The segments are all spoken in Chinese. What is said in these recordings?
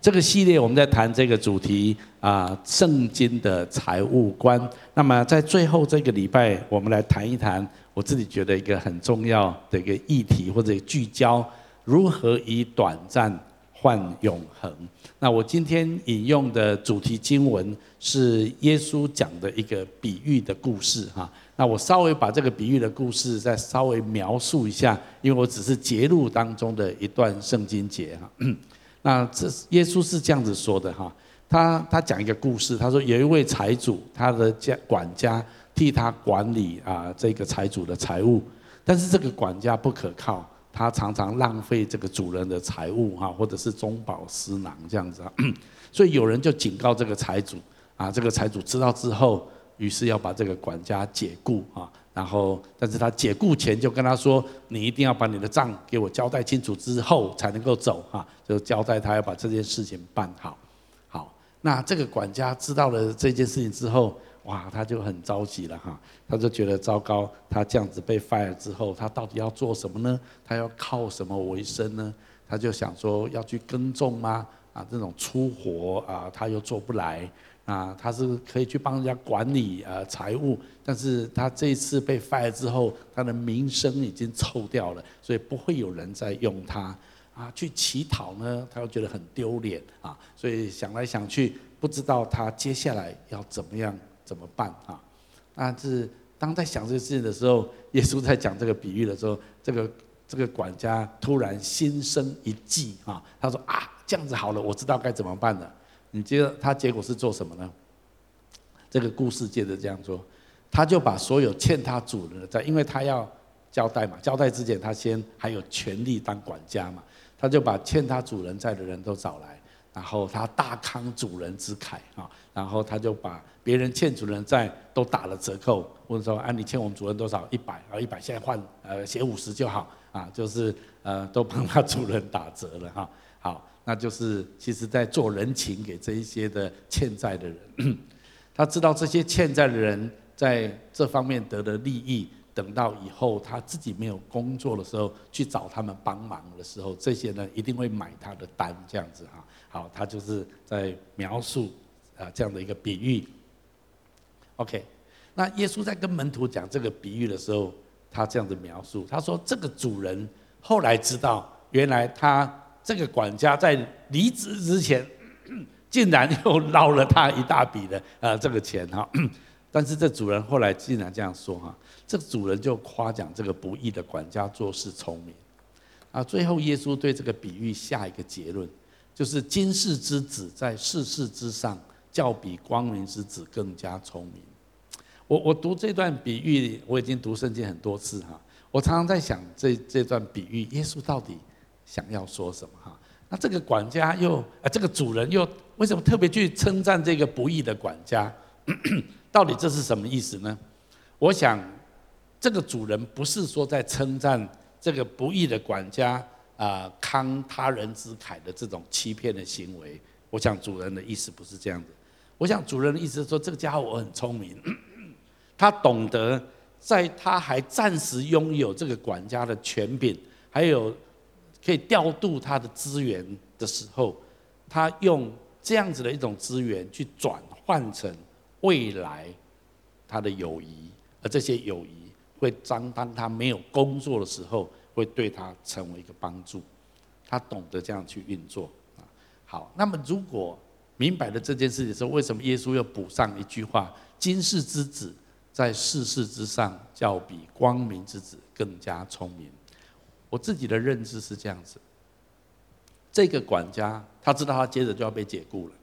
这个系列我们在谈这个主题啊，圣经的财务观。那么在最后这个礼拜，我们来谈一谈我自己觉得一个很重要的一个议题或者聚焦，如何以短暂换永恒。那我今天引用的主题经文是耶稣讲的一个比喻的故事哈。那我稍微把这个比喻的故事再稍微描述一下，因为我只是节录当中的一段圣经节哈。那这耶稣是这样子说的哈，他他讲一个故事，他说有一位财主，他的家管家替他管理啊这个财主的财物，但是这个管家不可靠，他常常浪费这个主人的财物哈，或者是中饱私囊这样子啊，所以有人就警告这个财主啊，这个财主知道之后。于是要把这个管家解雇啊，然后，但是他解雇前就跟他说：“你一定要把你的账给我交代清楚之后才能够走啊。”就交代他要把这件事情办好。好，那这个管家知道了这件事情之后，哇，他就很着急了哈，他就觉得糟糕，他这样子被 fire 之后，他到底要做什么呢？他要靠什么为生呢？他就想说要去耕种吗？啊，这种粗活啊，他又做不来。啊，他是可以去帮人家管理呃财务，但是他这一次被 fire 之后，他的名声已经臭掉了，所以不会有人再用他啊去乞讨呢，他又觉得很丢脸啊，所以想来想去，不知道他接下来要怎么样怎么办啊？但是当在想这个事情的时候，耶稣在讲这个比喻的时候，这个这个管家突然心生一计啊，他说啊，这样子好了，我知道该怎么办了。你觉得他结果是做什么呢？这个故事接着这样说，他就把所有欠他主人的债，因为他要交代嘛，交代之前他先还有权利当管家嘛，他就把欠他主人债的人都找来，然后他大慷主人之慨啊，然后他就把别人欠主人债都打了折扣，问说啊，你欠我们主人多少？一百啊，一百现在换呃写五十就好啊，就是呃都帮他主人打折了哈，好。那就是其实在做人情给这一些的欠债的人，他知道这些欠债的人在这方面得的利益，等到以后他自己没有工作的时候去找他们帮忙的时候，这些人一定会买他的单，这样子哈。好，他就是在描述啊这样的一个比喻。OK，那耶稣在跟门徒讲这个比喻的时候，他这样子描述，他说这个主人后来知道，原来他。这个管家在离职之前，竟然又捞了他一大笔的呃这个钱哈，但是这主人后来竟然这样说哈，这主人就夸奖这个不义的管家做事聪明，啊，最后耶稣对这个比喻下一个结论，就是今世之子在世事之上，较比光明之子更加聪明。我我读这段比喻，我已经读圣经很多次哈，我常常在想这这段比喻，耶稣到底想要说什么哈？那这个管家又啊，这个主人又为什么特别去称赞这个不义的管家？到底这是什么意思呢？我想，这个主人不是说在称赞这个不义的管家啊，慷他人之慨的这种欺骗的行为。我想主人的意思不是这样的。我想主人的意思是说，这个家伙我很聪明，他懂得在他还暂时拥有这个管家的权柄，还有。可以调度他的资源的时候，他用这样子的一种资源去转换成未来他的友谊，而这些友谊会当当他没有工作的时候，会对他成为一个帮助。他懂得这样去运作啊。好，那么如果明白了这件事情的时候，为什么耶稣又补上一句话：“今世之子在世事之上，较比光明之子更加聪明。”我自己的认知是这样子，这个管家他知道他接着就要被解雇了，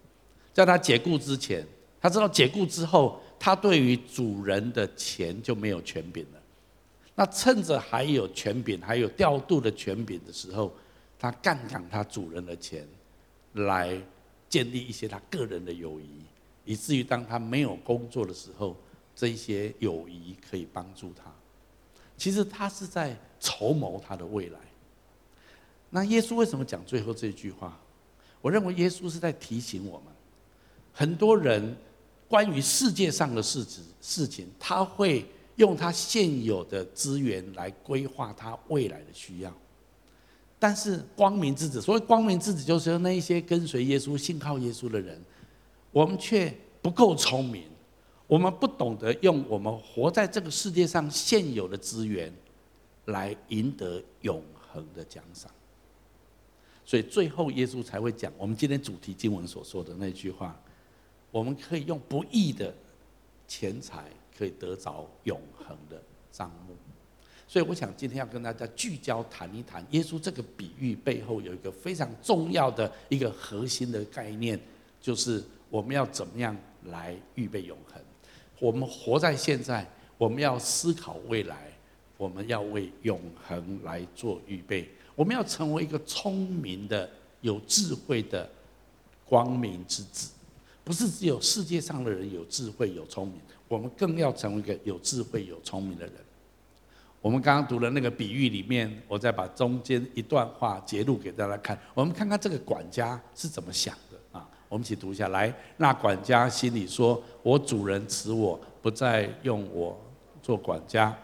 在他解雇之前，他知道解雇之后，他对于主人的钱就没有权柄了。那趁着还有权柄，还有调度的权柄的时候，他杠杆他主人的钱，来建立一些他个人的友谊，以至于当他没有工作的时候，这些友谊可以帮助他。其实他是在筹谋他的未来。那耶稣为什么讲最后这句话？我认为耶稣是在提醒我们，很多人关于世界上的事情事情，他会用他现有的资源来规划他未来的需要。但是光明之子，所谓光明之子，就是那一些跟随耶稣、信靠耶稣的人，我们却不够聪明，我们不懂得用我们活在这个世界上现有的资源，来赢得永恒的奖赏。所以最后耶稣才会讲我们今天主题经文所说的那句话：我们可以用不义的钱财，可以得着永恒的帐目。所以我想今天要跟大家聚焦谈一谈耶稣这个比喻背后有一个非常重要的一个核心的概念，就是我们要怎么样来预备永恒。我们活在现在，我们要思考未来，我们要为永恒来做预备。我们要成为一个聪明的、有智慧的光明之子，不是只有世界上的人有智慧、有聪明，我们更要成为一个有智慧、有聪明的人。我们刚刚读的那个比喻里面，我再把中间一段话截录给大家看。我们看看这个管家是怎么想的啊？我们一起读一下来。那管家心里说：“我主人辞我，不再用我做管家，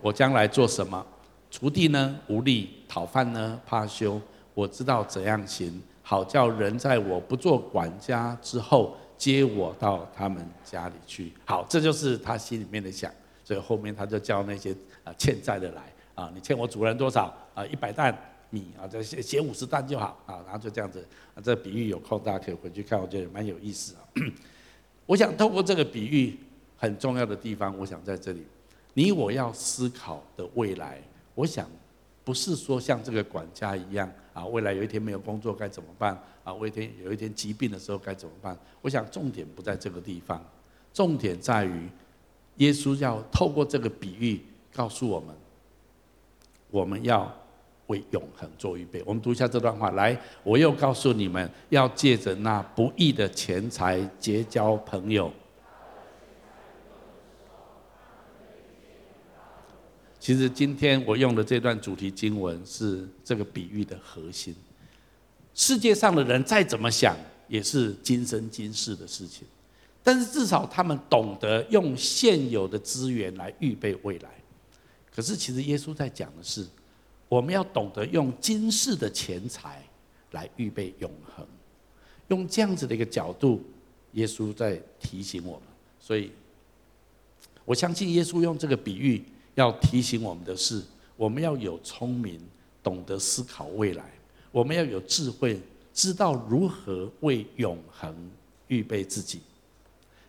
我将来做什么？锄地呢，无力；讨饭呢，怕羞。我知道怎样行，好叫人在我不做管家之后，接我到他们家里去。好，这就是他心里面的想。所以后面他就叫那些。”啊，欠债的来啊！你欠我主人多少啊？一百担米啊，这写写五十担就好啊。然后就这样子啊，这比喻有空大家可以回去看，我觉得蛮有意思啊。我想透过这个比喻很重要的地方，我想在这里，你我要思考的未来，我想不是说像这个管家一样啊，未来有一天没有工作该怎么办啊？有一天有一天疾病的时候该怎么办？我想重点不在这个地方，重点在于耶稣要透过这个比喻。告诉我们，我们要为永恒做预备。我们读一下这段话，来，我又告诉你们，要借着那不义的钱财结交朋友。其实今天我用的这段主题经文是这个比喻的核心。世界上的人再怎么想，也是今生今世的事情，但是至少他们懂得用现有的资源来预备未来。可是，其实耶稣在讲的是，我们要懂得用今世的钱财来预备永恒，用这样子的一个角度，耶稣在提醒我们。所以，我相信耶稣用这个比喻要提醒我们的是，我们要有聪明，懂得思考未来；我们要有智慧，知道如何为永恒预备自己。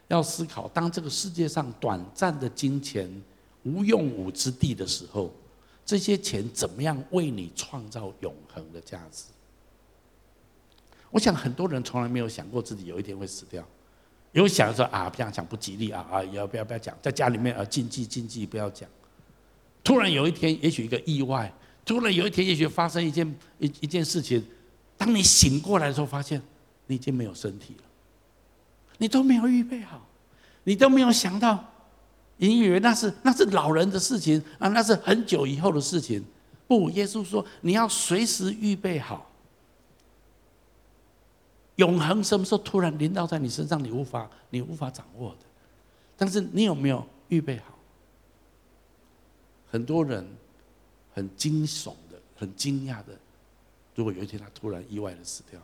要思考，当这个世界上短暂的金钱，无用武之地的时候，这些钱怎么样为你创造永恒的价值？我想很多人从来没有想过自己有一天会死掉，有想说啊，不要讲不吉利啊啊，要不要不要讲，在家里面啊禁忌禁忌不要讲。突然有一天，也许一个意外，突然有一天，也许发生一件一一件事情，当你醒过来的时候，发现你已经没有身体了，你都没有预备好，你都没有想到。你以为那是那是老人的事情啊？那是很久以后的事情。不，耶稣说你要随时预备好。永恒什么时候突然临到在你身上，你无法你无法掌握的。但是你有没有预备好？很多人很惊悚的、很惊讶的，如果有一天他突然意外的死掉。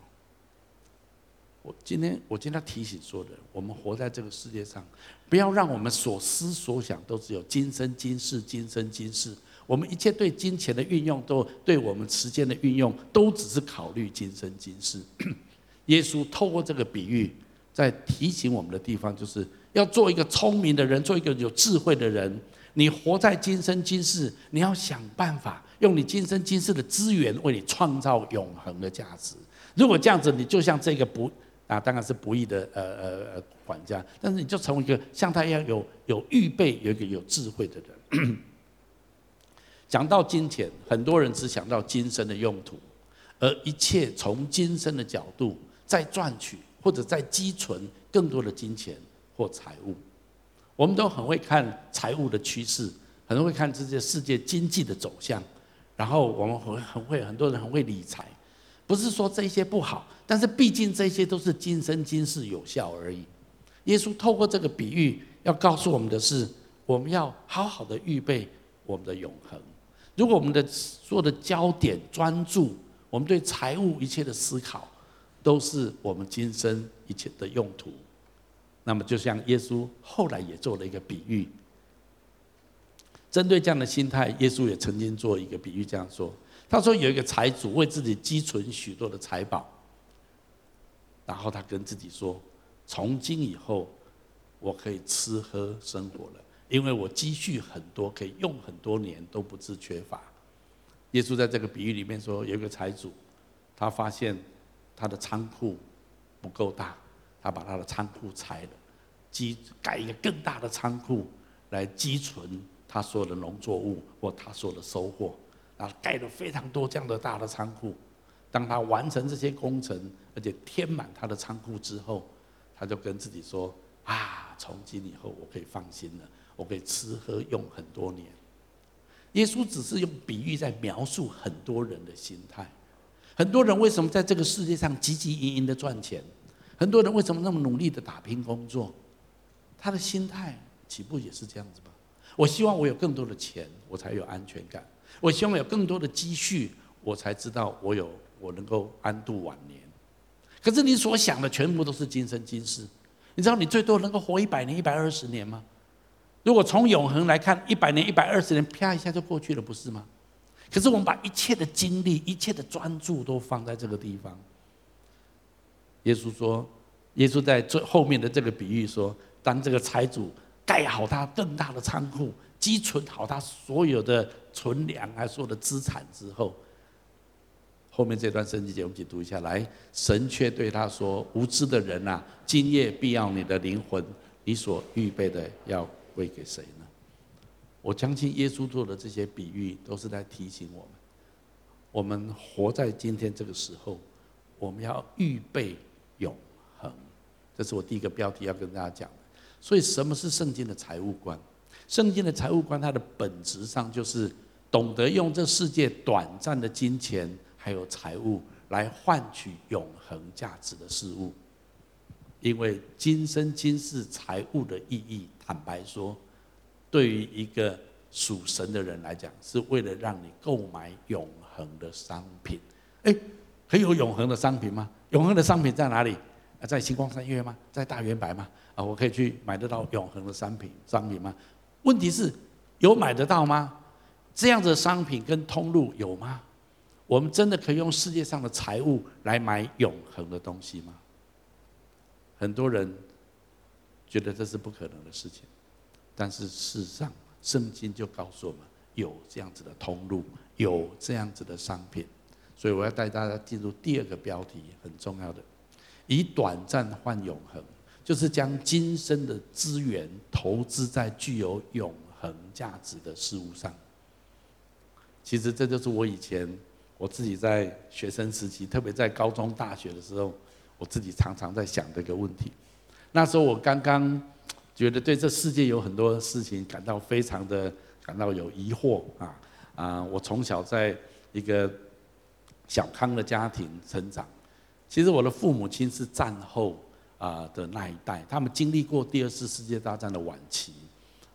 我今天，我今天提醒所有人，我们活在这个世界上，不要让我们所思所想都只有今生今世、今生今世。我们一切对金钱的运用，都对我们时间的运用，都只是考虑今生今世。耶稣透过这个比喻，在提醒我们的地方，就是要做一个聪明的人，做一个有智慧的人。你活在今生今世，你要想办法用你今生今世的资源，为你创造永恒的价值。如果这样子，你就像这个不。啊，当然是不义的呃呃呃管家，但是你就成为一个像他一样有有预备、有一个有智慧的人。讲到金钱，很多人只想到今生的用途，而一切从今生的角度再赚取或者再积存更多的金钱或财物。我们都很会看财务的趋势，很会看这些世界经济的走向，然后我们很很会很多人很会理财。不是说这些不好，但是毕竟这些都是今生今世有效而已。耶稣透过这个比喻，要告诉我们的是，我们要好好的预备我们的永恒。如果我们的所有的焦点专注，我们对财务一切的思考，都是我们今生一切的用途。那么，就像耶稣后来也做了一个比喻，针对这样的心态，耶稣也曾经做一个比喻，这样说：他说有一个财主为自己积存许多的财宝，然后他跟自己说：从今以后，我可以吃喝生活了，因为我积蓄很多，可以用很多年都不致缺乏。耶稣在这个比喻里面说，有一个财主，他发现他的仓库不够大。他把他的仓库拆了，积盖一个更大的仓库来积存他所有的农作物或他所有的收获，然后盖了非常多这样的大的仓库。当他完成这些工程，而且填满他的仓库之后，他就跟自己说：“啊，从今以后我可以放心了，我可以吃喝用很多年。”耶稣只是用比喻在描述很多人的心态。很多人为什么在这个世界上汲汲营营的赚钱？很多人为什么那么努力的打拼工作？他的心态起步也是这样子吧？我希望我有更多的钱，我才有安全感；我希望有更多的积蓄，我才知道我有我能够安度晚年。可是你所想的全部都是今生今世。你知道你最多能够活一百年、一百二十年吗？如果从永恒来看，一百年、一百二十年，啪一下就过去了，不是吗？可是我们把一切的精力、一切的专注都放在这个地方。耶稣说：“耶稣在最后面的这个比喻说，当这个财主盖好他更大的仓库，积存好他所有的存粮还所有的资产之后，后面这段圣经节我们一起读一下来。神却对他说：‘无知的人呐，今夜必要你的灵魂，你所预备的要归给谁呢？’我相信耶稣做的这些比喻，都是在提醒我们：我们活在今天这个时候，我们要预备。”这是我第一个标题要跟大家讲的。所以，什么是圣经的财务观？圣经的财务观，它的本质上就是懂得用这世界短暂的金钱还有财物来换取永恒价值的事物。因为今生今世财务的意义，坦白说，对于一个属神的人来讲，是为了让你购买永恒的商品。哎，可以有永恒的商品吗？永恒的商品在哪里？在星光三月吗？在大圆白吗？啊，我可以去买得到永恒的商品商品吗？问题是，有买得到吗？这样子的商品跟通路有吗？我们真的可以用世界上的财物来买永恒的东西吗？很多人觉得这是不可能的事情，但是事实上，圣经就告诉我们，有这样子的通路，有这样子的商品。所以我要带大家进入第二个标题，很重要的，以短暂换永恒，就是将今生的资源投资在具有永恒价值的事物上。其实这就是我以前我自己在学生时期，特别在高中、大学的时候，我自己常常在想的一个问题。那时候我刚刚觉得对这世界有很多事情感到非常的感到有疑惑啊啊！我从小在一个小康的家庭成长，其实我的父母亲是战后啊的那一代，他们经历过第二次世界大战的晚期，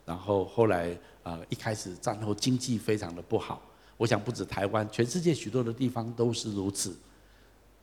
然后后来啊一开始战后经济非常的不好，我想不止台湾，全世界许多的地方都是如此，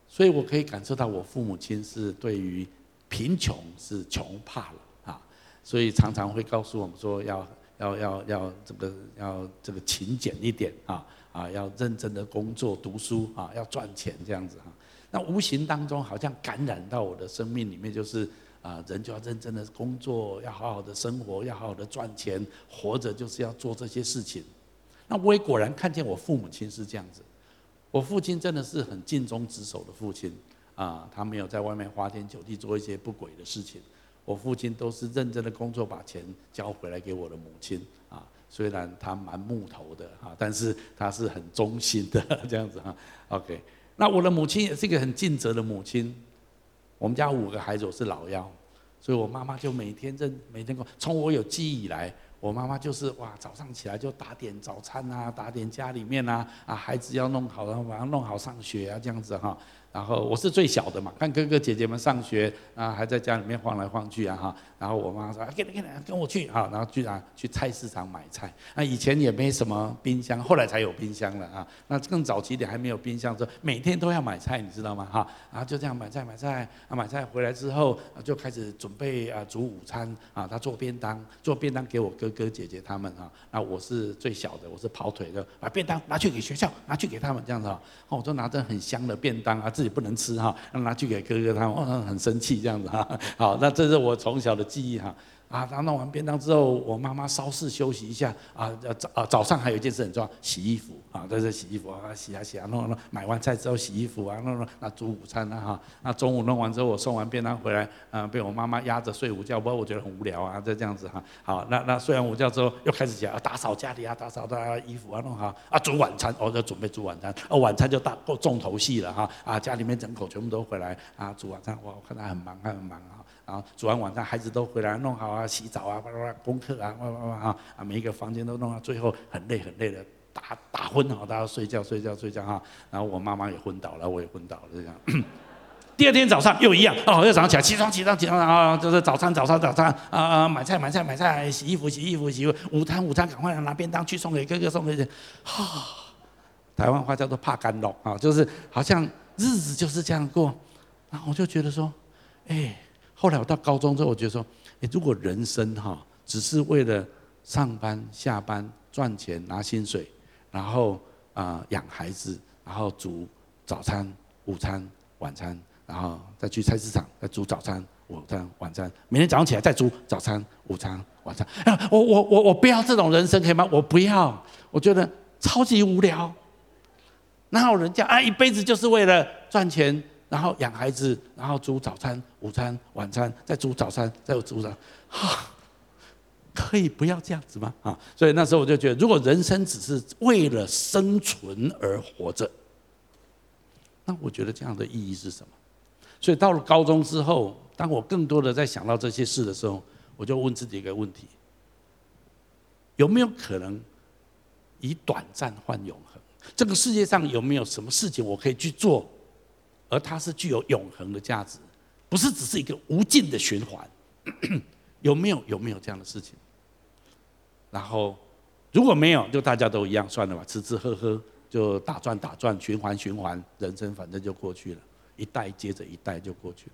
所以我可以感受到我父母亲是对于贫穷是穷怕了啊，所以常常会告诉我们说要要要要这个要这个勤俭一点啊。啊，要认真的工作读书啊，要赚钱这样子哈。那无形当中好像感染到我的生命里面，就是啊，人就要认真的工作，要好好的生活，要好好的赚钱，活着就是要做这些事情。那我也果然看见我父母亲是这样子。我父亲真的是很尽忠职守的父亲啊，他没有在外面花天酒地做一些不轨的事情。我父亲都是认真的工作，把钱交回来给我的母亲啊。虽然他蛮木头的哈，但是他是很忠心的 这样子哈。OK，那我的母亲也是一个很尽责的母亲。我们家五个孩子，我是老幺，所以我妈妈就每天在每天从我有记忆以来，我妈妈就是哇，早上起来就打点早餐啊，打点家里面啊，啊孩子要弄好，然后把他弄好上学啊这样子哈。然后我是最小的嘛，看哥哥姐姐们上学啊，还在家里面晃来晃去啊哈。然后我妈说：“跟跟跟我去啊！”然后居然去菜市场买菜。那以前也没什么冰箱，后来才有冰箱了啊。那更早期点还没有冰箱说，每天都要买菜，你知道吗？哈，然后就这样买菜买菜啊，买菜回来之后就开始准备啊煮午餐啊。他做便当，做便当给我哥哥姐姐他们啊。那我是最小的，我是跑腿的，把便当拿去给学校，拿去给他们这样子啊。我就拿着很香的便当啊，自也不能吃哈，拿去给哥哥他们，哦，很生气这样子哈。好，那这是我从小的。记忆哈啊，他弄完便当之后，我妈妈稍事休息一下啊，早啊早上还有一件事很重要，洗衣服啊，在这洗衣服啊，洗啊洗啊，弄弄买完菜之后洗衣服啊，弄弄那煮午餐啊哈，那中午弄完之后，我送完便当回来，啊，被我妈妈压着睡午觉，不过我觉得很无聊啊，就这样子哈，好，那那睡完午觉之后，又开始讲啊打扫家里啊，打扫大家衣服啊，弄好啊，煮晚餐，我就准备煮晚餐，哦，晚餐就大够重头戏了哈，啊，家里面整口全部都回来啊，煮晚餐，哇，我看他很忙，他很忙啊。然后煮完晚餐，孩子都回来弄好啊，洗澡啊，功课啊，啊啊，每一个房间都弄到最后很累很累的打打昏好，大家睡觉睡觉睡觉哈。然后我妈妈也昏倒了，我也昏倒了这样。第二天早上又一样哦，又早上起来起床起床起床啊，就是早餐早餐早餐啊啊，买菜买菜买菜，洗衣服洗衣服洗衣服，午餐午餐赶快拿便当去送给哥哥送给姐。哈，台湾话叫做怕干扰啊，就是好像日子就是这样过。然后我就觉得说，哎。后来我到高中之后，我觉得说，诶，如果人生哈，只是为了上班、下班、赚钱、拿薪水，然后啊养孩子，然后煮早餐、午餐、晚餐，然后再去菜市场再煮早餐、午餐、晚餐，每天早上起来再煮早餐、午餐、晚餐。我我我我不要这种人生可以吗？我不要，我觉得超级无聊。哪有人家啊一辈子就是为了赚钱？然后养孩子，然后煮早餐、午餐、晚餐，再煮早餐，再煮早餐，哈，可以不要这样子吗？啊，所以那时候我就觉得，如果人生只是为了生存而活着，那我觉得这样的意义是什么？所以到了高中之后，当我更多的在想到这些事的时候，我就问自己一个问题：有没有可能以短暂换永恒？这个世界上有没有什么事情我可以去做？而它是具有永恒的价值，不是只是一个无尽的循环，有没有？有没有这样的事情？然后如果没有，就大家都一样，算了吧，吃吃喝喝就打转打转，循环循环，人生反正就过去了，一代接着一代就过去了。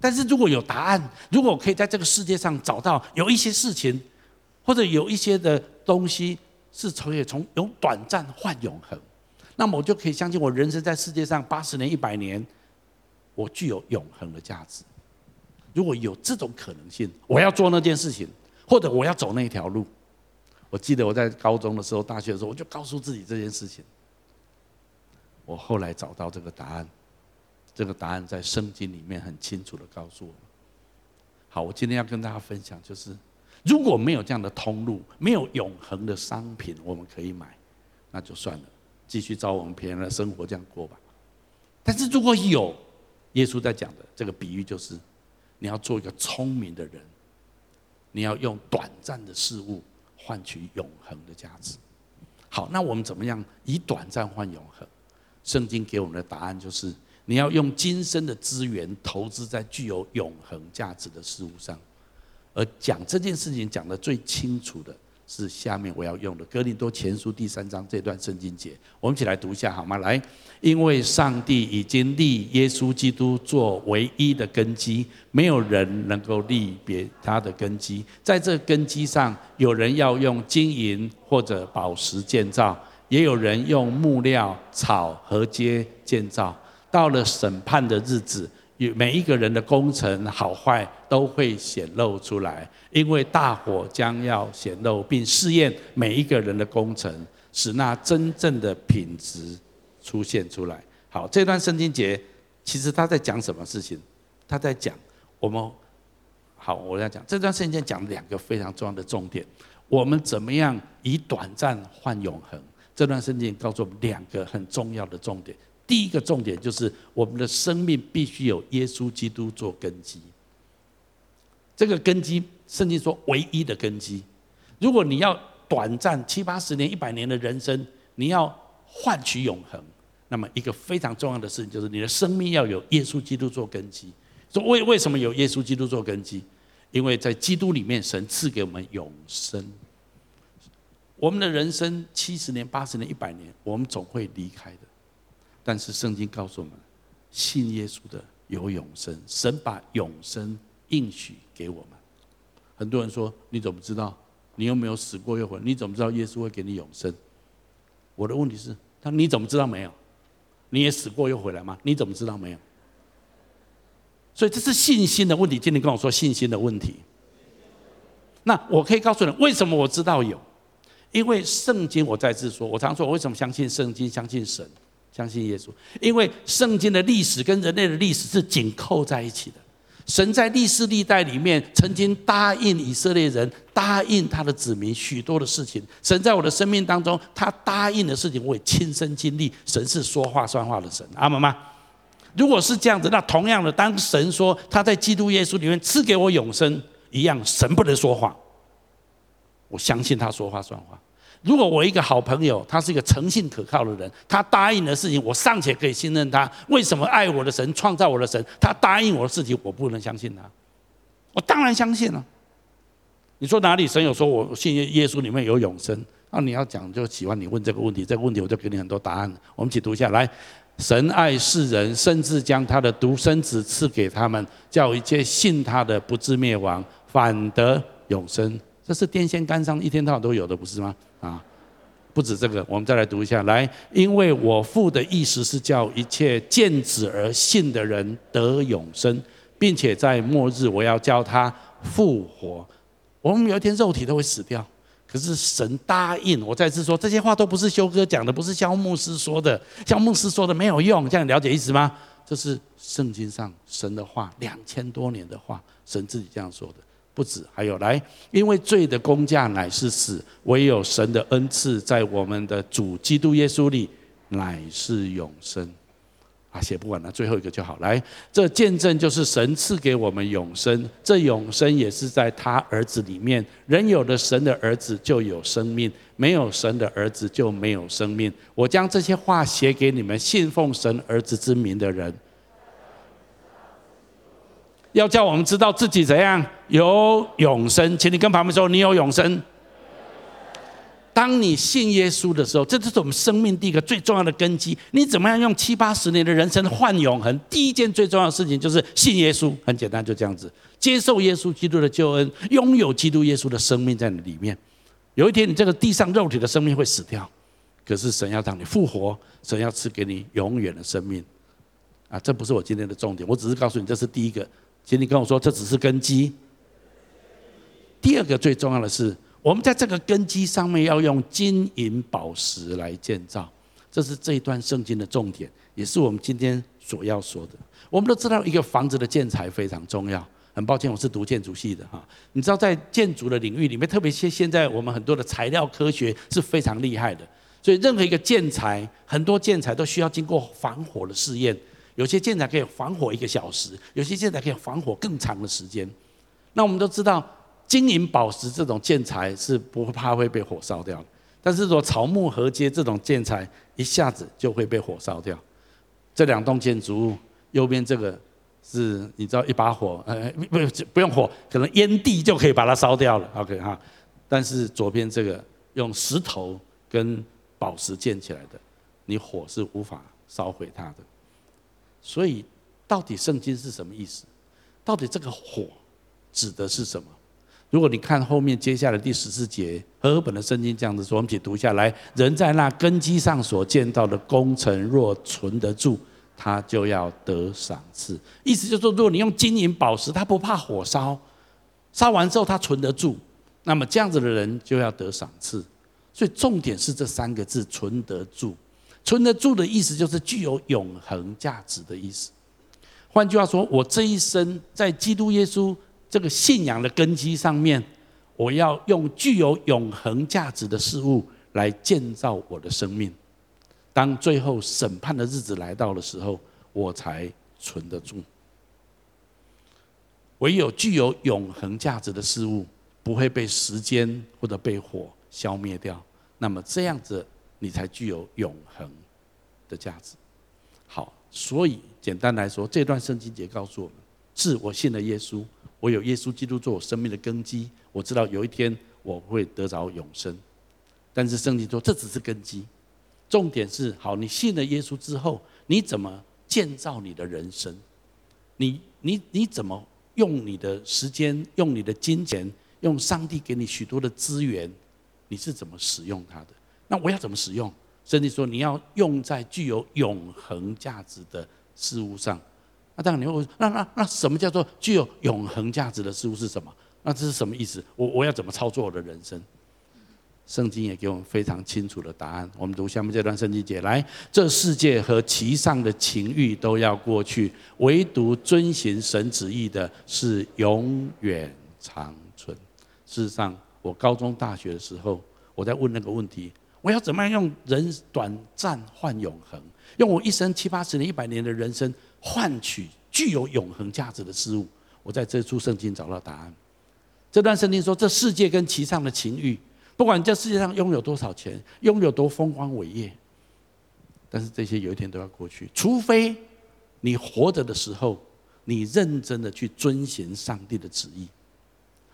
但是如果有答案，如果我可以在这个世界上找到有一些事情，或者有一些的东西，是从也从由短暂换永恒。那么我就可以相信，我人生在世界上八十年、一百年，我具有永恒的价值。如果有这种可能性，我要做那件事情，或者我要走那条路。我记得我在高中的时候、大学的时候，我就告诉自己这件事情。我后来找到这个答案，这个答案在圣经里面很清楚地告诉我。好，我今天要跟大家分享，就是如果没有这样的通路，没有永恒的商品我们可以买，那就算了。继续照我们平常的生活这样过吧。但是如果有耶稣在讲的这个比喻，就是你要做一个聪明的人，你要用短暂的事物换取永恒的价值。好，那我们怎么样以短暂换永恒？圣经给我们的答案就是，你要用今生的资源投资在具有永恒价值的事物上。而讲这件事情讲得最清楚的。是下面我要用的《哥林多前书》第三章这段圣经节，我们一起来读一下好吗？来，因为上帝已经立耶稣基督做唯一的根基，没有人能够立别他的根基。在这根基上，有人要用金银或者宝石建造，也有人用木料、草和秸建造。到了审判的日子，每一个人的工程好坏都会显露出来，因为大火将要显露，并试验每一个人的工程，使那真正的品质出现出来。好，这段圣经节其实他在讲什么事情？他在讲我们好，我要讲这段圣经讲两个非常重要的重点：我们怎么样以短暂换永恒？这段圣经告诉我们两个很重要的重点。第一个重点就是，我们的生命必须有耶稣基督做根基。这个根基，圣经说唯一的根基。如果你要短暂七八十年、一百年的人生，你要换取永恒，那么一个非常重要的事情就是你的生命要有耶稣基督做根基。说为为什么有耶稣基督做根基？因为在基督里面，神赐给我们永生。我们的人生七十年、八十年、一百年，我们总会离开的。但是圣经告诉我们，信耶稣的有永生。神把永生应许给我们。很多人说：“你怎么知道？你又没有死过又活？你怎么知道耶稣会给你永生？”我的问题是：那你怎么知道没有？你也死过又回来吗？你怎么知道没有？所以这是信心的问题。今天跟我说信心的问题。那我可以告诉你，为什么我知道有？因为圣经，我再次说，我常说，我为什么相信圣经，相信神，相信耶稣？因为圣经的历史跟人类的历史是紧扣在一起的。神在历史历代里面曾经答应以色列人，答应他的子民许多的事情。神在我的生命当中，他答应的事情，我也亲身经历。神是说话算话的神，阿门吗？如果是这样子，那同样的，当神说他在基督耶稣里面赐给我永生一样，神不能说谎。我相信他说话算话。如果我一个好朋友，他是一个诚信可靠的人，他答应的事情，我尚且可以信任他。为什么爱我的神、创造我的神，他答应我的事情，我不能相信他？我当然相信了。你说哪里神有说我信耶稣里面有永生？那你要讲就喜欢你问这个问题，这个问题我就给你很多答案。我们一起读一下来：神爱世人，甚至将他的独生子赐给他们，叫一切信他的不至灭亡，反得永生。这是电线杆上一天到晚都有的，不是吗？啊，不止这个，我们再来读一下。来，因为我父的意思是叫一切见子而信的人得永生，并且在末日我要叫他复活。我们有一天肉体都会死掉，可是神答应。我再次说，这些话都不是修哥讲的，不是萧牧师说的，萧牧师说的没有用。这样了解意思吗？这是圣经上神的话，两千多年的话，神自己这样说的。不止，还有来，因为罪的工价乃是死，唯有神的恩赐在我们的主基督耶稣里乃是永生。啊，写不完了，最后一个就好。来，这见证就是神赐给我们永生，这永生也是在他儿子里面。人有了神的儿子就有生命，没有神的儿子就没有生命。我将这些话写给你们信奉神儿子之名的人。要叫我们知道自己怎样有永生，请你跟旁边说，你有永生。当你信耶稣的时候，这就是我们生命第一个最重要的根基。你怎么样用七八十年的人生换永恒？第一件最重要的事情就是信耶稣，很简单，就这样子，接受耶稣基督的救恩，拥有基督耶稣的生命在你里面。有一天，你这个地上肉体的生命会死掉，可是神要让你复活，神要赐给你永远的生命。啊，这不是我今天的重点，我只是告诉你，这是第一个。请你跟我说，这只是根基。第二个最重要的是，我们在这个根基上面要用金银宝石来建造，这是这一段圣经的重点，也是我们今天所要说的。我们都知道，一个房子的建材非常重要。很抱歉，我是读建筑系的哈。你知道，在建筑的领域里面，特别现现在我们很多的材料科学是非常厉害的，所以任何一个建材，很多建材都需要经过防火的试验。有些建材可以防火一个小时，有些建材可以防火更长的时间。那我们都知道，金银宝石这种建材是不怕会被火烧掉的，但是说草木合接这种建材，一下子就会被火烧掉。这两栋建筑物，右边这个是你知道一把火，呃，不不用火，可能烟蒂就可以把它烧掉了。OK 哈，但是左边这个用石头跟宝石建起来的，你火是无法烧毁它的。所以，到底圣经是什么意思？到底这个火指的是什么？如果你看后面接下来第十四节，和合本的圣经这样子说，我们一起读下来：人在那根基上所建造的工程若存得住，他就要得赏赐。意思就是说，如果你用金银宝石，它不怕火烧，烧完之后它存得住，那么这样子的人就要得赏赐。所以重点是这三个字：存得住。存得住的意思就是具有永恒价值的意思。换句话说，我这一生在基督耶稣这个信仰的根基上面，我要用具有永恒价值的事物来建造我的生命。当最后审判的日子来到的时候，我才存得住。唯有具有永恒价值的事物，不会被时间或者被火消灭掉。那么这样子。你才具有永恒。的价值。好，所以简单来说，这段圣经节告诉我们：是我信了耶稣，我有耶稣基督做我生命的根基，我知道有一天我会得着永生。但是圣经说，这只是根基，重点是：好，你信了耶稣之后，你怎么建造你的人生？你你你怎么用你的时间、用你的金钱、用上帝给你许多的资源，你是怎么使用它的？那我要怎么使用？甚至说你要用在具有永恒价值的事物上。那当然你会问，那那那什么叫做具有永恒价值的事物是什么？那这是什么意思？我我要怎么操作我的人生？圣经也给我们非常清楚的答案。我们读下面这段圣经节：来，这世界和其上的情欲都要过去，唯独遵循神旨意的是永远长存。事实上，我高中、大学的时候，我在问那个问题：我要怎么样用人短暂换永恒？用我一生七八十年、一百年的人生换取具有永恒价值的事物？我在这处圣经找到答案。这段圣经说：这世界跟其上的情欲。不管这世界上拥有多少钱，拥有多风光伟业，但是这些有一天都要过去。除非你活着的时候，你认真的去遵循上帝的旨意。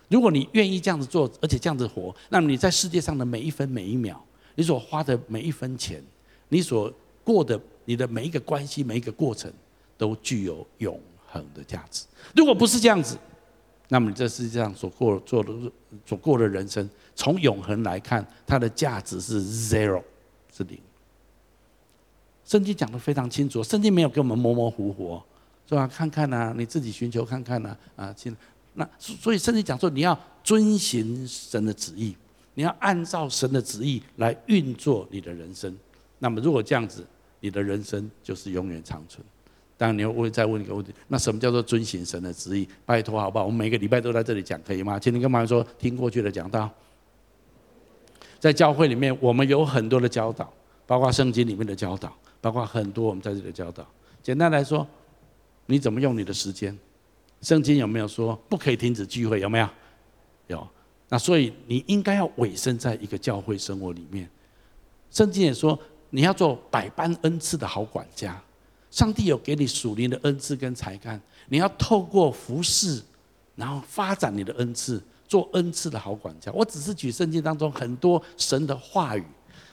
如果你愿意这样子做，而且这样子活，那么你在世界上的每一分每一秒，你所花的每一分钱，你所过的你的每一个关系、每一个过程，都具有永恒的价值。如果不是这样子，那么你这世界上所过做的、所过的人生，从永恒来看，它的价值是 zero，是零。圣经讲得非常清楚，圣经没有给我们模模糊糊，是吧？看看呐，你自己寻求看看呐，啊，亲，那所以圣经讲说，你要遵循神的旨意，你要按照神的旨意来运作你的人生。那么如果这样子，你的人生就是永远长存。当然，你会再问一个问题：那什么叫做遵行神的旨意？拜托，好不好？我们每个礼拜都在这里讲，可以吗？请你跟妈妈说，听过去的讲道。在教会里面，我们有很多的教导，包括圣经里面的教导，包括很多我们在这里的教导。简单来说，你怎么用你的时间？圣经有没有说不可以停止聚会？有没有？有。那所以你应该要委身在一个教会生活里面。圣经也说，你要做百般恩赐的好管家。上帝有给你属灵的恩赐跟才干，你要透过服侍，然后发展你的恩赐，做恩赐的好管家。我只是举圣经当中很多神的话语，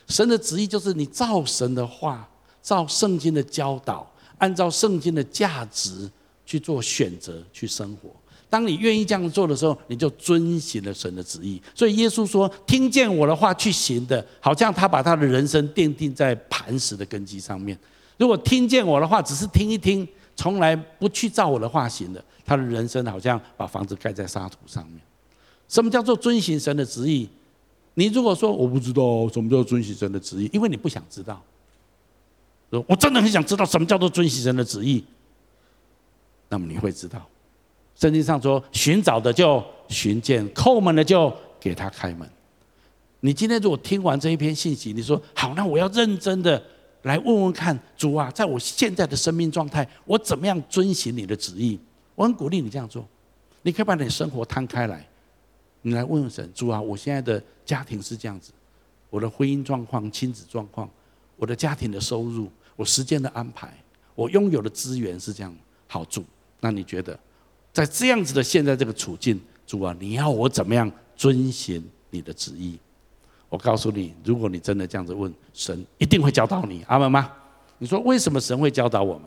神的旨意就是你照神的话，照圣经的教导，按照圣经的价值去做选择，去生活。当你愿意这样做的时候，你就遵行了神的旨意。所以耶稣说：“听见我的话去行的，好像他把他的人生奠定在磐石的根基上面。”如果听见我的话，只是听一听，从来不去照我的话行的，他的人生好像把房子盖在沙土上面。什么叫做遵行神的旨意？你如果说我不知道什么叫遵行神的旨意，因为你不想知道。我真的很想知道什么叫做遵行神的旨意，那么你会知道，圣经上说：寻找的就寻见，叩门的就给他开门。你今天如果听完这一篇信息，你说好，那我要认真的。来问问看，主啊，在我现在的生命状态，我怎么样遵循你的旨意？我很鼓励你这样做。你可以把你的生活摊开来，你来问问神，主啊，我现在的家庭是这样子，我的婚姻状况、亲子状况，我的家庭的收入，我时间的安排，我拥有的资源是这样。好，主，那你觉得，在这样子的现在这个处境，主啊，你要我怎么样遵循你的旨意？我告诉你，如果你真的这样子问神，一定会教导你，阿门吗？你说为什么神会教导我们？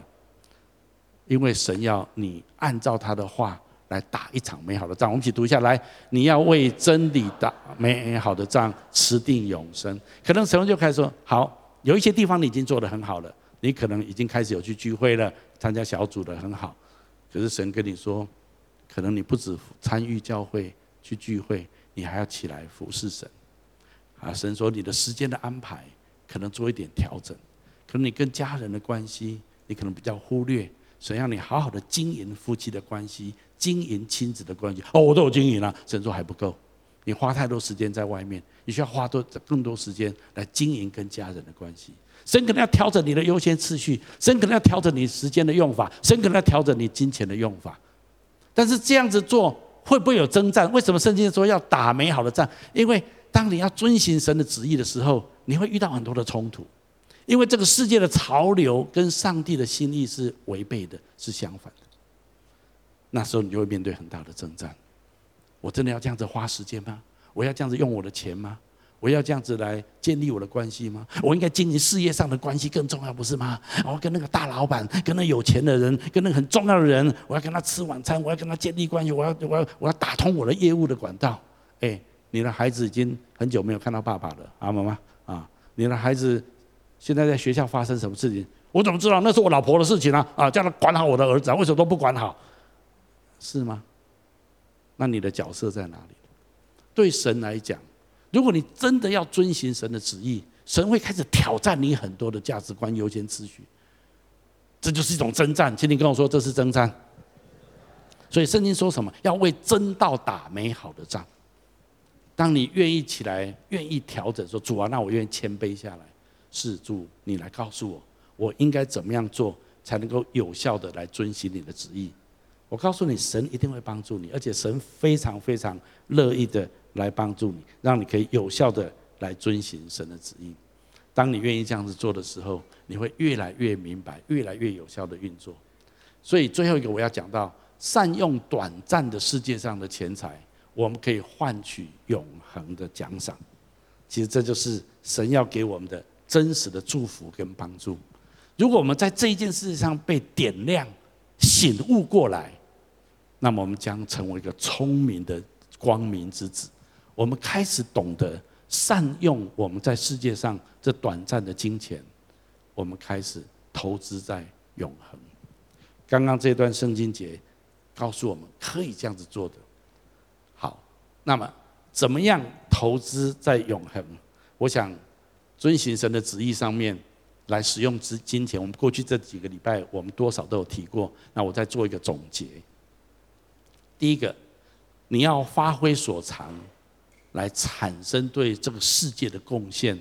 因为神要你按照他的话来打一场美好的仗。我们一起读一下来，你要为真理打美好的仗，持定永生。可能神就开始说：好，有一些地方你已经做得很好了，你可能已经开始有去聚会了，参加小组的很好。可是神跟你说，可能你不止参与教会去聚会，你还要起来服侍神。啊，神说你的时间的安排可能做一点调整，可能你跟家人的关系你可能比较忽略，神要你好好的经营夫妻的关系，经营亲子的关系。哦，我都有经营了，神说还不够，你花太多时间在外面，你需要花多更多时间来经营跟家人的关系。神可能要调整你的优先次序，神可能要调整你时间的用法，神可能要调整你金钱的用法。但是这样子做会不会有征战？为什么圣经说要打美好的仗？因为当你要遵行神的旨意的时候，你会遇到很多的冲突，因为这个世界的潮流跟上帝的心意是违背的，是相反的。那时候你就会面对很大的征战。我真的要这样子花时间吗？我要这样子用我的钱吗？我要这样子来建立我的关系吗？我应该经营事业上的关系更重要，不是吗？我要跟那个大老板、跟那有钱的人、跟那个很重要的人，我要跟他吃晚餐，我要跟他建立关系，我要我要我要打通我的业务的管道。哎，你的孩子已经很久没有看到爸爸了，啊，妈妈啊，你的孩子。现在在学校发生什么事情？我怎么知道？那是我老婆的事情啊！啊，叫他管好我的儿子啊，为什么都不管好？是吗？那你的角色在哪里？对神来讲，如果你真的要遵行神的旨意，神会开始挑战你很多的价值观、优先次序。这就是一种征战。请你跟我说，这是征战。所以圣经说什么？要为真道打美好的仗。当你愿意起来，愿意调整，说主啊，那我愿意谦卑下来。是主，你来告诉我，我应该怎么样做才能够有效的来遵行你的旨意？我告诉你，神一定会帮助你，而且神非常非常乐意的来帮助你，让你可以有效的来遵循神的旨意。当你愿意这样子做的时候，你会越来越明白，越来越有效的运作。所以最后一个我要讲到，善用短暂的世界上的钱财，我们可以换取永恒的奖赏。其实这就是神要给我们的。真实的祝福跟帮助，如果我们在这一件事情上被点亮、醒悟过来，那么我们将成为一个聪明的光明之子。我们开始懂得善用我们在世界上这短暂的金钱，我们开始投资在永恒。刚刚这段圣经节告诉我们可以这样子做的。好，那么怎么样投资在永恒？我想。遵行神的旨意上面来使用资金钱，我们过去这几个礼拜，我们多少都有提过。那我再做一个总结。第一个，你要发挥所长，来产生对这个世界的贡献，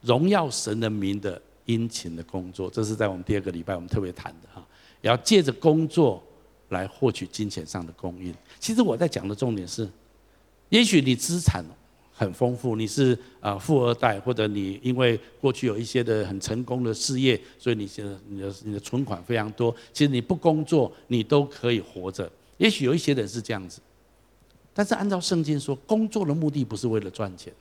荣耀神的名的殷勤的工作，这是在我们第二个礼拜我们特别谈的哈。也要借着工作来获取金钱上的供应。其实我在讲的重点是，也许你资产。很丰富，你是啊富二代，或者你因为过去有一些的很成功的事业，所以你现在你的你的存款非常多。其实你不工作，你都可以活着。也许有一些人是这样子，但是按照圣经说，工作的目的不是为了赚钱，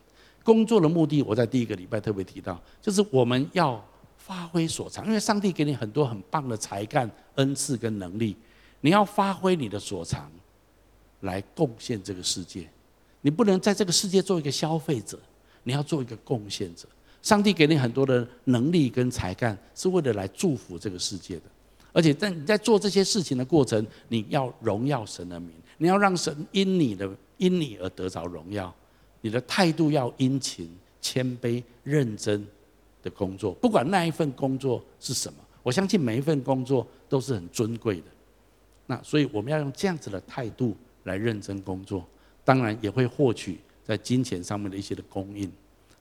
工作的目的，我在第一个礼拜特别提到，就是我们要发挥所长，因为上帝给你很多很棒的才干、恩赐跟能力，你要发挥你的所长，来贡献这个世界。你不能在这个世界做一个消费者，你要做一个贡献者。上帝给你很多的能力跟才干，是为了来祝福这个世界的。而且在你在做这些事情的过程，你要荣耀神的名，你要让神因你的因你而得着荣耀。你的态度要殷勤、谦卑、认真的工作，不管那一份工作是什么，我相信每一份工作都是很尊贵的。那所以我们要用这样子的态度来认真工作。当然也会获取在金钱上面的一些的供应，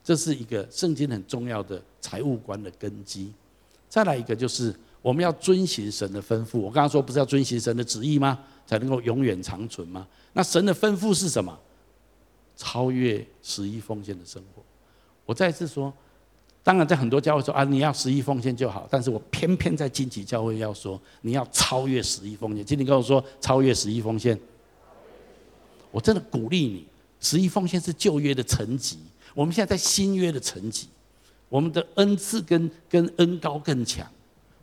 这是一个圣经很重要的财务观的根基。再来一个就是我们要遵行神的吩咐。我刚刚说不是要遵行神的旨意吗？才能够永远长存吗？那神的吩咐是什么？超越十一奉献的生活。我再次说，当然在很多教会说啊，你要十一奉献就好，但是我偏偏在金旗教会要说，你要超越十一奉献。请你跟我说，超越十一奉献。我真的鼓励你，十一奉献是旧约的层级，我们现在在新约的层级，我们的恩赐跟跟恩膏更强，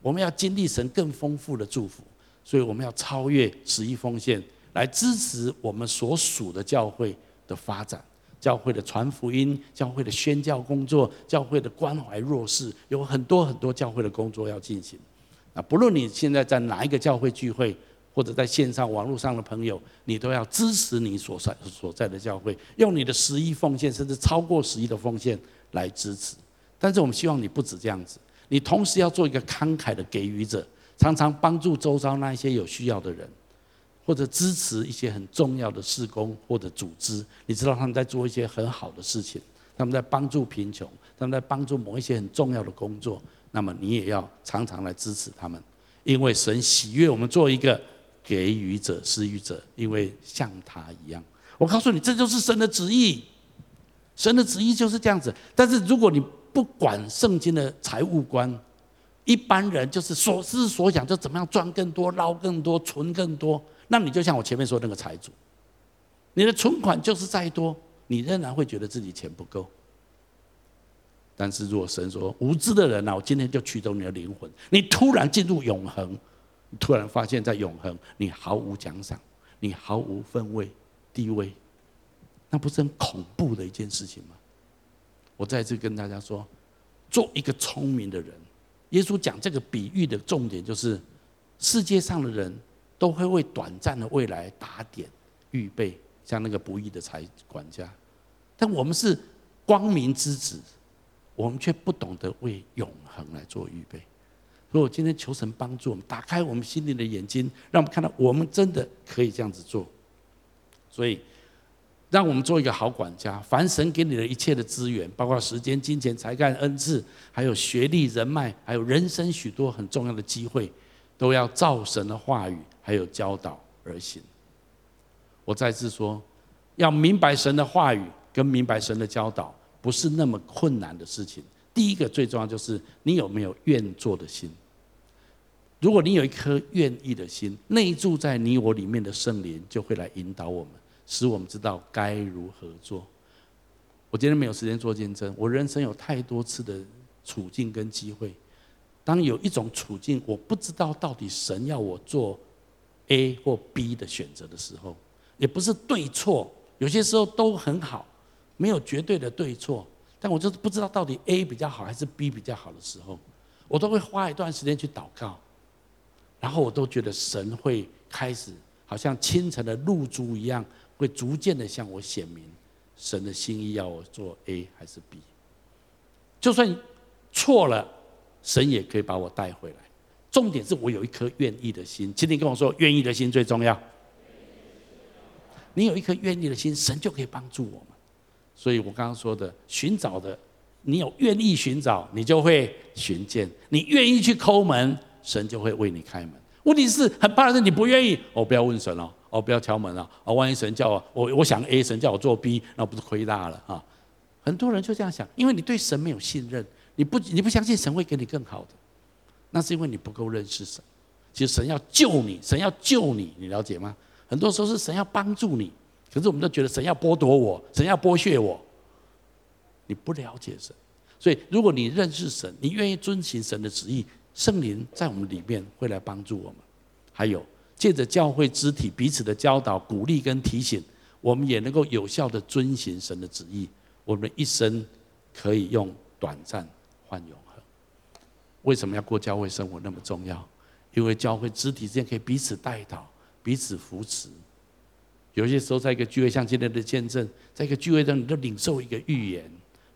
我们要经历神更丰富的祝福，所以我们要超越十一奉献，来支持我们所属的教会的发展，教会的传福音，教会的宣教工作，教会的关怀弱势，有很多很多教会的工作要进行。啊，不论你现在在哪一个教会聚会。或者在线上、网络上的朋友，你都要支持你所在所在的教会，用你的十一奉献，甚至超过十一的奉献来支持。但是我们希望你不止这样子，你同时要做一个慷慨的给予者，常常帮助周遭那一些有需要的人，或者支持一些很重要的事工或者组织。你知道他们在做一些很好的事情，他们在帮助贫穷，他们在帮助某一些很重要的工作。那么你也要常常来支持他们，因为神喜悦我们做一个。给予者、施予者，因为像他一样。我告诉你，这就是神的旨意。神的旨意就是这样子。但是如果你不管圣经的财务观，一般人就是所思所想，就怎么样赚更多、捞更多、存更多。那你就像我前面说的那个财主，你的存款就是再多，你仍然会觉得自己钱不够。但是如果神说无知的人啊，我今天就取走你的灵魂，你突然进入永恒，你突然发现在永恒你毫无奖赏，你毫无分位地位，那不是很恐怖的一件事情吗？我再次跟大家说，做一个聪明的人。耶稣讲这个比喻的重点就是，世界上的人都会为短暂的未来打点预备，像那个不义的财管家。但我们是光明之子，我们却不懂得为永恒来做预备。所以我今天求神帮助我们，打开我们心灵的眼睛，让我们看到我们真的可以这样子做。所以。让我们做一个好管家。凡神给你的一切的资源，包括时间、金钱、才干、恩赐，还有学历、人脉，还有人生许多很重要的机会，都要照神的话语还有教导而行。我再次说，要明白神的话语跟明白神的教导，不是那么困难的事情。第一个最重要就是你有没有愿做的心。如果你有一颗愿意的心，内住在你我里面的圣灵就会来引导我们。使我们知道该如何做。我今天没有时间做见证。我人生有太多次的处境跟机会，当有一种处境，我不知道到底神要我做 A 或 B 的选择的时候，也不是对错，有些时候都很好，没有绝对的对错。但我就是不知道到底 A 比较好还是 B 比较好的时候，我都会花一段时间去祷告，然后我都觉得神会开始，好像清晨的露珠一样。会逐渐的向我显明神的心意，要我做 A 还是 B。就算错了，神也可以把我带回来。重点是我有一颗愿意的心。今天跟我说，愿意的心最重要。你有一颗愿意的心，神就可以帮助我们。所以我刚刚说的，寻找的，你有愿意寻找，你就会寻见；你愿意去叩门，神就会为你开门。问题是很怕的是你不愿意，我不要问神哦。哦，不要敲门了啊！万一神叫我，我我想 A，神叫我做 B，那不是亏大了啊？很多人就这样想，因为你对神没有信任，你不你不相信神会给你更好的，那是因为你不够认识神。其实神要救你，神要救你，你了解吗？很多时候是神要帮助你，可是我们都觉得神要剥夺我，神要剥削我。你不了解神，所以如果你认识神，你愿意遵行神的旨意，圣灵在我们里面会来帮助我们。还有。借着教会肢体彼此的教导、鼓励跟提醒，我们也能够有效的遵行神的旨意。我们一生可以用短暂换永恒。为什么要过教会生活那么重要？因为教会肢体之间可以彼此带导、彼此扶持。有些时候，在一个聚会，像今天的见证，在一个聚会中，你就领受一个预言，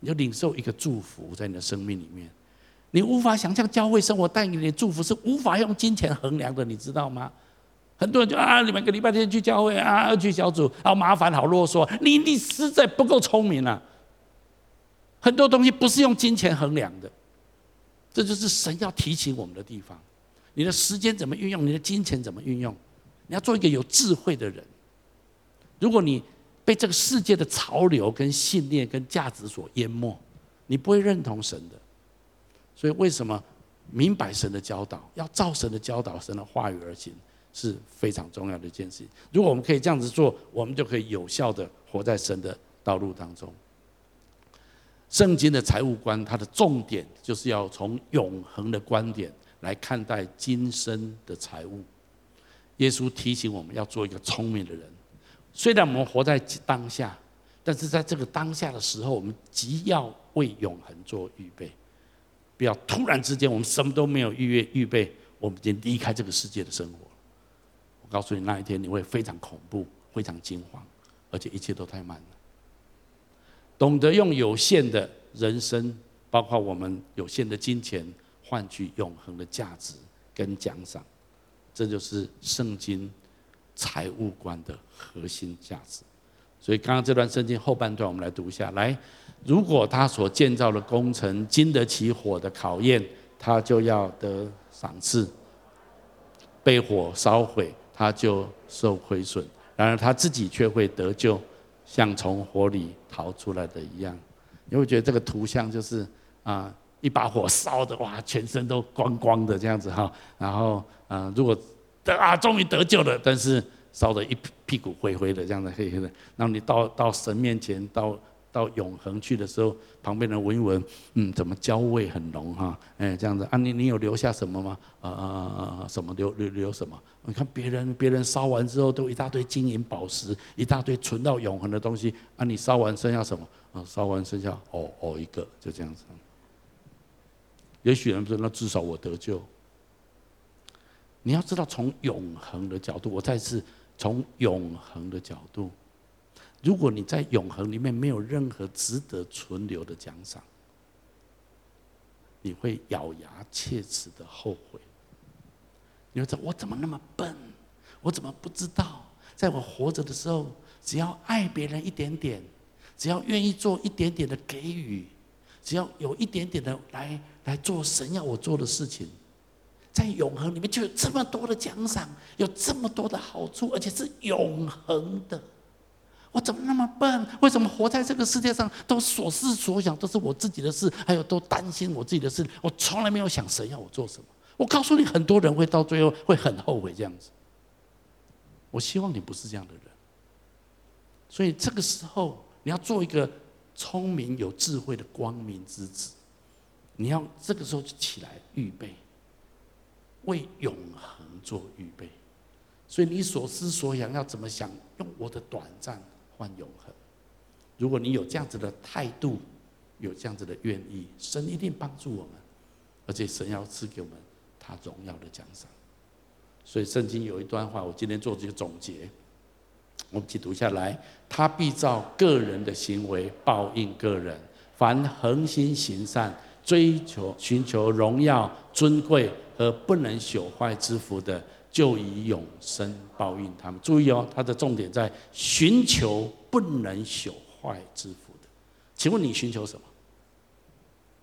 你就领受一个祝福，在你的生命里面，你无法想象教会生活带给你的祝福是无法用金钱衡量的，你知道吗？很多人就啊，你每个礼拜天去教会啊，去小组，好麻烦，好啰嗦。你你实在不够聪明啊！很多东西不是用金钱衡量的，这就是神要提醒我们的地方。你的时间怎么运用？你的金钱怎么运用？你要做一个有智慧的人。如果你被这个世界的潮流、跟信念、跟价值所淹没，你不会认同神的。所以，为什么明白神的教导，要照神的教导、神的话语而行？是非常重要的一件事。如果我们可以这样子做，我们就可以有效的活在神的道路当中。圣经的财务观，它的重点就是要从永恒的观点来看待今生的财务。耶稣提醒我们要做一个聪明的人。虽然我们活在当下，但是在这个当下的时候，我们急要为永恒做预备。不要突然之间，我们什么都没有预约预备，我们已经离开这个世界的生活。告诉你，那一天你会非常恐怖，非常惊慌，而且一切都太慢了。懂得用有限的人生，包括我们有限的金钱，换取永恒的价值跟奖赏，这就是圣经财务观的核心价值。所以，刚刚这段圣经后半段，我们来读一下。来，如果他所建造的工程经得起火的考验，他就要得赏赐；被火烧毁。他就受亏损，然而他自己却会得救，像从火里逃出来的一样。你会觉得这个图像就是啊，一把火烧的哇，全身都光光的这样子哈。然后啊，如果得啊，终于得救了，但是烧得一屁股灰灰的这样子黑黑的。然后你到到神面前到。到永恒去的时候，旁边人闻一闻，嗯，怎么焦味很浓哈？哎，这样子啊，你你有留下什么吗？啊啊啊啊！什么留留留什么？你看别人别人烧完之后都一大堆金银宝石，一大堆存到永恒的东西啊，你烧完剩下什么？啊，烧完剩下哦哦一个，就这样子。也许人说，那至少我得救。你要知道，从永恒的角度，我再次从永恒的角度。如果你在永恒里面没有任何值得存留的奖赏，你会咬牙切齿的后悔。你会说：“我怎么那么笨？我怎么不知道？在我活着的时候，只要爱别人一点点，只要愿意做一点点的给予，只要有一点点的来来做神要我做的事情，在永恒里面就有这么多的奖赏，有这么多的好处，而且是永恒的。”我怎么那么笨？为什么活在这个世界上都所思所想都是我自己的事，还有都担心我自己的事？我从来没有想神要我做什么。我告诉你，很多人会到最后会很后悔这样子。我希望你不是这样的人。所以这个时候，你要做一个聪明有智慧的光明之子。你要这个时候就起来预备，为永恒做预备。所以你所思所想要怎么想？用我的短暂。换永恒。如果你有这样子的态度，有这样子的愿意，神一定帮助我们，而且神要赐给我们他荣耀的奖赏。所以圣经有一段话，我今天做这个总结，我们一起读下来：他必照个人的行为报应个人。凡恒心行善、追求寻求荣耀、尊贵和不能朽坏之福的。就以永生报应他们。注意哦，它的重点在寻求不能朽坏之福的。请问你寻求什么？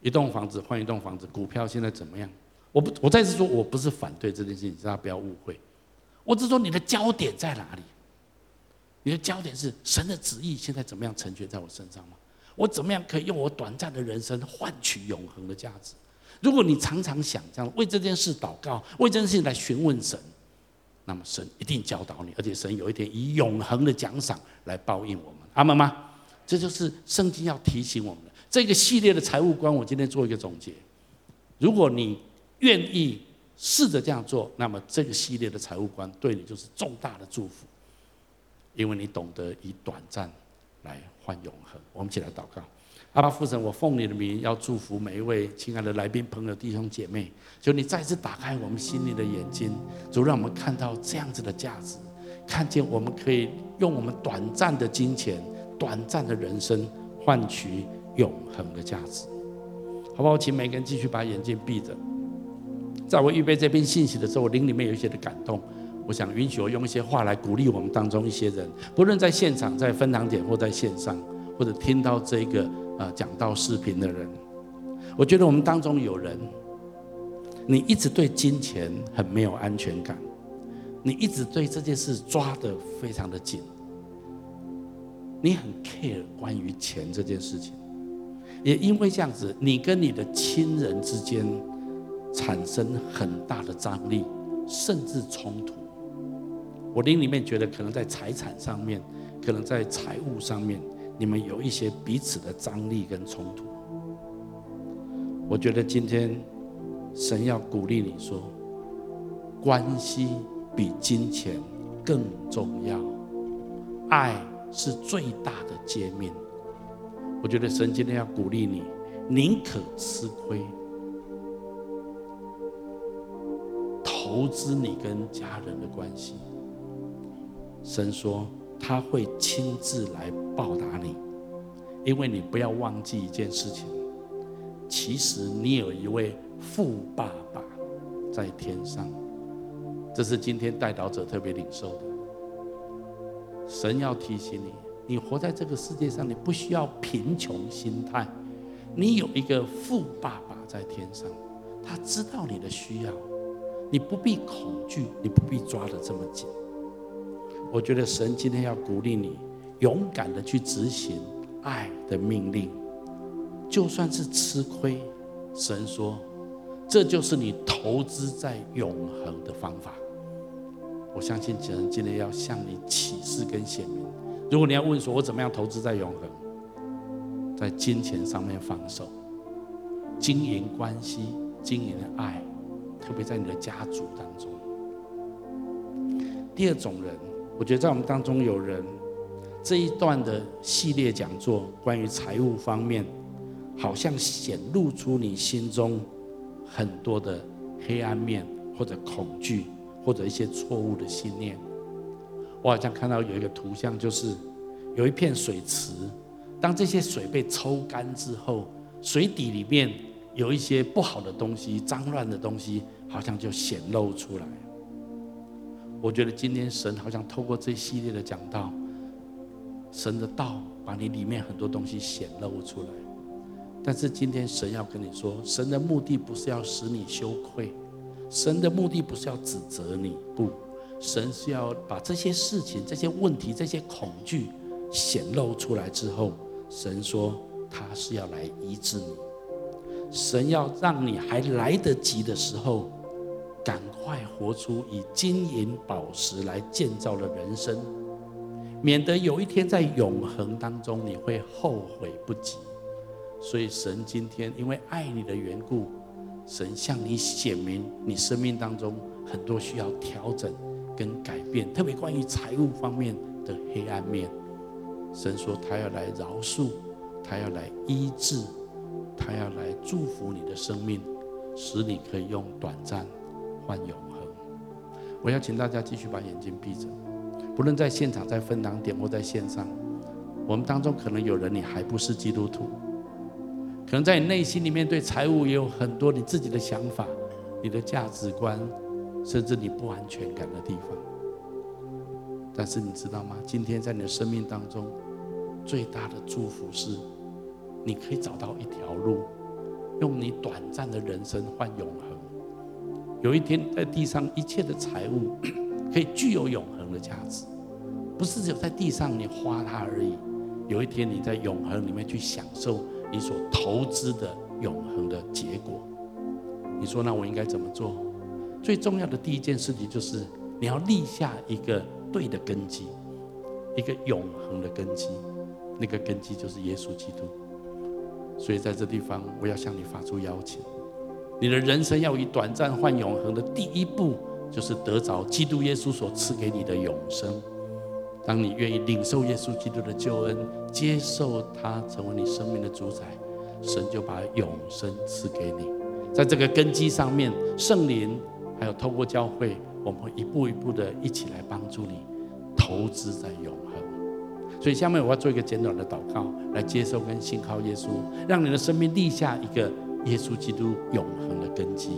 一栋房子换一栋房子，股票现在怎么样？我不，我再次说，我不是反对这件事情，大家不要误会。我只是说你的焦点在哪里？你的焦点是神的旨意现在怎么样成全在我身上吗？我怎么样可以用我短暂的人生换取永恒的价值？如果你常常想这样为这件事祷告，为这件事情来询问神。那么神一定教导你，而且神有一天以永恒的奖赏来报应我们，阿们吗？这就是圣经要提醒我们的这个系列的财务观。我今天做一个总结：如果你愿意试着这样做，那么这个系列的财务观对你就是重大的祝福，因为你懂得以短暂来换永恒。我们一起来祷告。阿爸父神，我奉你的名要祝福每一位亲爱的来宾、朋友、弟兄姐妹，求你再次打开我们心里的眼睛，主让我们看到这样子的价值，看见我们可以用我们短暂的金钱、短暂的人生换取永恒的价值，好不好？请每个人继续把眼睛闭着。在我预备这篇信息的时候，我灵里面有一些的感动，我想允许我用一些话来鼓励我们当中一些人，不论在现场、在分堂点或在线上，或者听到这个。啊，讲到视频的人，我觉得我们当中有人，你一直对金钱很没有安全感，你一直对这件事抓得非常的紧，你很 care 关于钱这件事情，也因为这样子，你跟你的亲人之间产生很大的张力，甚至冲突。我心里面觉得，可能在财产上面，可能在财务上面。你们有一些彼此的张力跟冲突，我觉得今天神要鼓励你说，关系比金钱更重要，爱是最大的诫命。我觉得神今天要鼓励你，宁可吃亏，投资你跟家人的关系。神说。他会亲自来报答你，因为你不要忘记一件事情，其实你有一位富爸爸在天上，这是今天代祷者特别领受的。神要提醒你，你活在这个世界上，你不需要贫穷心态，你有一个富爸爸在天上，他知道你的需要，你不必恐惧，你不必抓得这么紧。我觉得神今天要鼓励你，勇敢的去执行爱的命令，就算是吃亏，神说，这就是你投资在永恒的方法。我相信神今天要向你启示跟显明。如果你要问说，我怎么样投资在永恒？在金钱上面放手，经营关系，经营爱，特别在你的家族当中。第二种人，我觉得在我们当中有人，这一段的系列讲座关于财务方面，好像显露出你心中很多的黑暗面，或者恐惧，或者一些错误的信念。我好像看到有一个图像，就是有一片水池，当这些水被抽干之后，水底里面有一些不好的东西、脏乱的东西，好像就显露出来。我觉得今天神好像透过这一系列的讲道，神的道把你里面很多东西显露出来。但是今天神要跟你说，神的目的不是要使你羞愧，神的目的不是要指责你，不。神是要把这些事情、这些问题、这些恐惧显露出来之后，神说他是要来医治你。神要让你还来得及的时候，赶快活出以金银宝石来建造的人生，免得有一天在永恒当中你会后悔不及。所以神今天因为爱你的缘故，神向你显明你生命当中很多需要调整。跟改变，特别关于财务方面的黑暗面，神说他要来饶恕，他要来医治，他要来祝福你的生命，使你可以用短暂换永恒。我要请大家继续把眼睛闭着，不论在现场、在分堂点或在线上，我们当中可能有人你还不是基督徒，可能在你内心里面对财务也有很多你自己的想法，你的价值观。甚至你不安全感的地方，但是你知道吗？今天在你的生命当中，最大的祝福是，你可以找到一条路，用你短暂的人生换永恒。有一天在地上一切的财物，可以具有永恒的价值，不是只有在地上你花它而已。有一天你在永恒里面去享受你所投资的永恒的结果。你说那我应该怎么做？最重要的第一件事情就是，你要立下一个对的根基，一个永恒的根基。那个根基就是耶稣基督。所以在这地方，我要向你发出邀请：你的人生要以短暂换永恒的第一步，就是得着基督耶稣所赐给你的永生。当你愿意领受耶稣基督的救恩，接受他成为你生命的主宰，神就把永生赐给你。在这个根基上面，圣灵。还有透过教会，我们会一步一步的一起来帮助你投资在永恒。所以下面我要做一个简短的祷告，来接受跟信靠耶稣，让你的生命立下一个耶稣基督永恒的根基。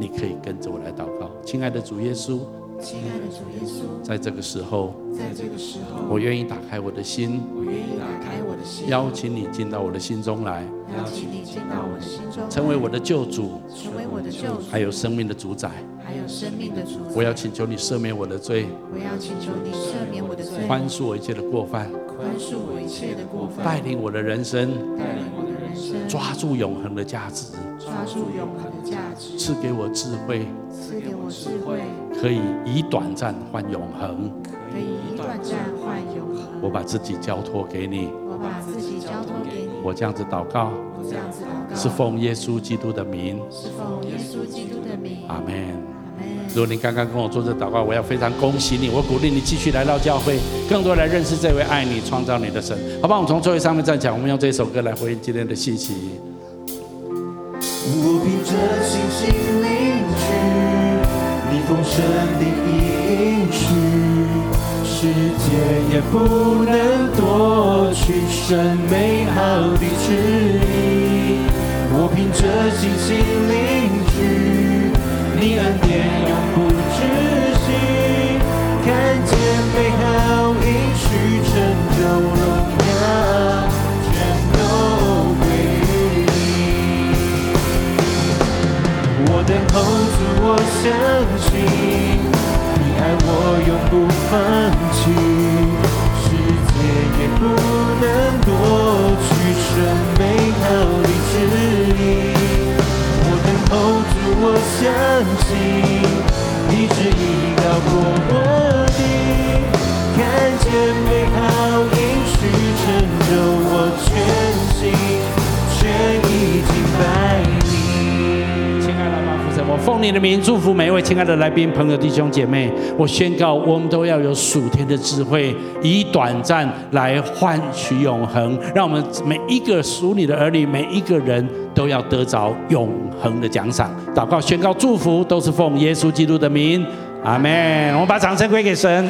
你可以跟着我来祷告，亲爱的主耶稣。亲爱的主耶稣，在这个时候，在这个时候，我愿意打开我的心，我愿意打开我的心，邀请你进到我的心中来，邀请你进到我的心中，成为我的救主，成为我的救主，还有生命的主宰，还有生命的主宰。我要请求你赦免我的罪，我要请求你赦免我的罪，宽恕我一切的过犯，宽恕我一切的过犯，带领我的人生，带领我的人生，抓住永恒的价值，抓住永恒的价值，赐给我智慧，赐给我智慧。可以以短暂换永恒，可以以短暂换永恒。我把自己交托给你，我把自己交托给你。我这样子祷告，我这样子祷告，是奉耶稣基督的名，是奉耶稣基督的名。阿门。如果您刚刚跟我做这祷告，我要非常恭喜你，我鼓励你继续来到教会，更多来认识这位爱你、创造你的神。好吧，我们从座位上面站起来，我们用这首歌来回应今天的信息。我凭着信心领取。你丰盛的应许，世界也不能夺去神美好的旨意。我凭着信心领取，你耳点永不知息，看见美好一曲成就荣耀，全都归于你。我等候，祝我相信，你爱我永不放弃，世界也不能夺取这美好的旨意。我等候。我相信，你旨意高过我的，看见美好应许成就，我全心全意敬拜。我奉你的名祝福每一位亲爱的来宾、朋友、弟兄姐妹。我宣告，我们都要有属天的智慧，以短暂来换取永恒。让我们每一个属你的儿女，每一个人都要得着永恒的奖赏。祷告、宣告、祝福，都是奉耶稣基督的名。阿门。我们把掌声归给神。